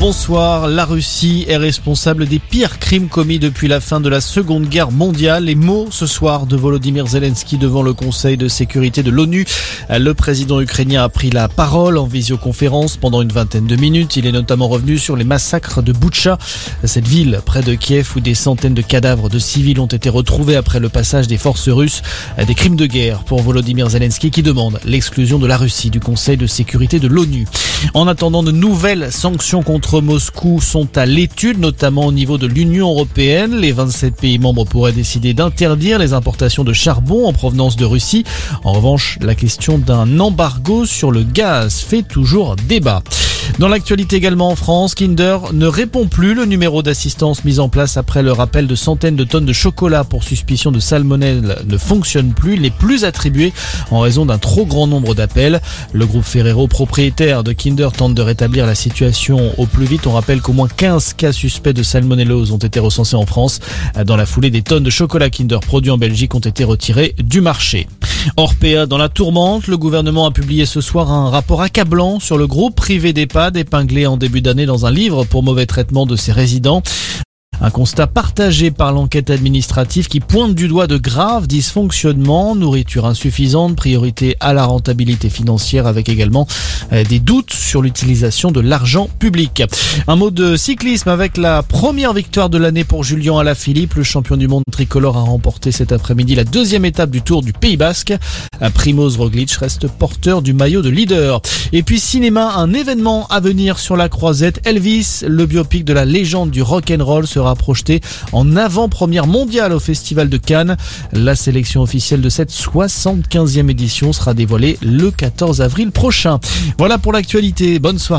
Bonsoir. La Russie est responsable des pires crimes commis depuis la fin de la Seconde Guerre mondiale. Les mots ce soir de Volodymyr Zelensky devant le Conseil de sécurité de l'ONU. Le président ukrainien a pris la parole en visioconférence pendant une vingtaine de minutes. Il est notamment revenu sur les massacres de Butcha, cette ville près de Kiev où des centaines de cadavres de civils ont été retrouvés après le passage des forces russes. Des crimes de guerre pour Volodymyr Zelensky qui demande l'exclusion de la Russie du Conseil de sécurité de l'ONU. En attendant de nouvelles sanctions contre Moscou sont à l'étude, notamment au niveau de l'Union européenne. Les 27 pays membres pourraient décider d'interdire les importations de charbon en provenance de Russie. En revanche, la question d'un embargo sur le gaz fait toujours débat. Dans l'actualité également en France, Kinder ne répond plus. Le numéro d'assistance mis en place après le rappel de centaines de tonnes de chocolat pour suspicion de salmonelle ne fonctionne plus. Il n'est plus attribué en raison d'un trop grand nombre d'appels. Le groupe Ferrero, propriétaire de Kinder, tente de rétablir la situation au plus vite. On rappelle qu'au moins 15 cas suspects de salmonellose ont été recensés en France. Dans la foulée, des tonnes de chocolat Kinder produits en Belgique ont été retirées du marché. Orpea dans la tourmente, le gouvernement a publié ce soir un rapport accablant sur le groupe privé d'EHPAD épinglé en début d'année dans un livre pour mauvais traitement de ses résidents. Un constat partagé par l'enquête administrative qui pointe du doigt de graves dysfonctionnements, nourriture insuffisante, priorité à la rentabilité financière avec également euh, des doutes sur l'utilisation de l'argent public. Un mot de cyclisme avec la première victoire de l'année pour Julien Alaphilippe. Le champion du monde tricolore a remporté cet après-midi la deuxième étape du Tour du Pays Basque. Primoz Roglic reste porteur du maillot de leader. Et puis cinéma, un événement à venir sur la croisette. Elvis, le biopic de la légende du rock'n'roll sera projeté en avant-première mondiale au Festival de Cannes. La sélection officielle de cette 75e édition sera dévoilée le 14 avril prochain. Voilà pour l'actualité. Bonne soirée.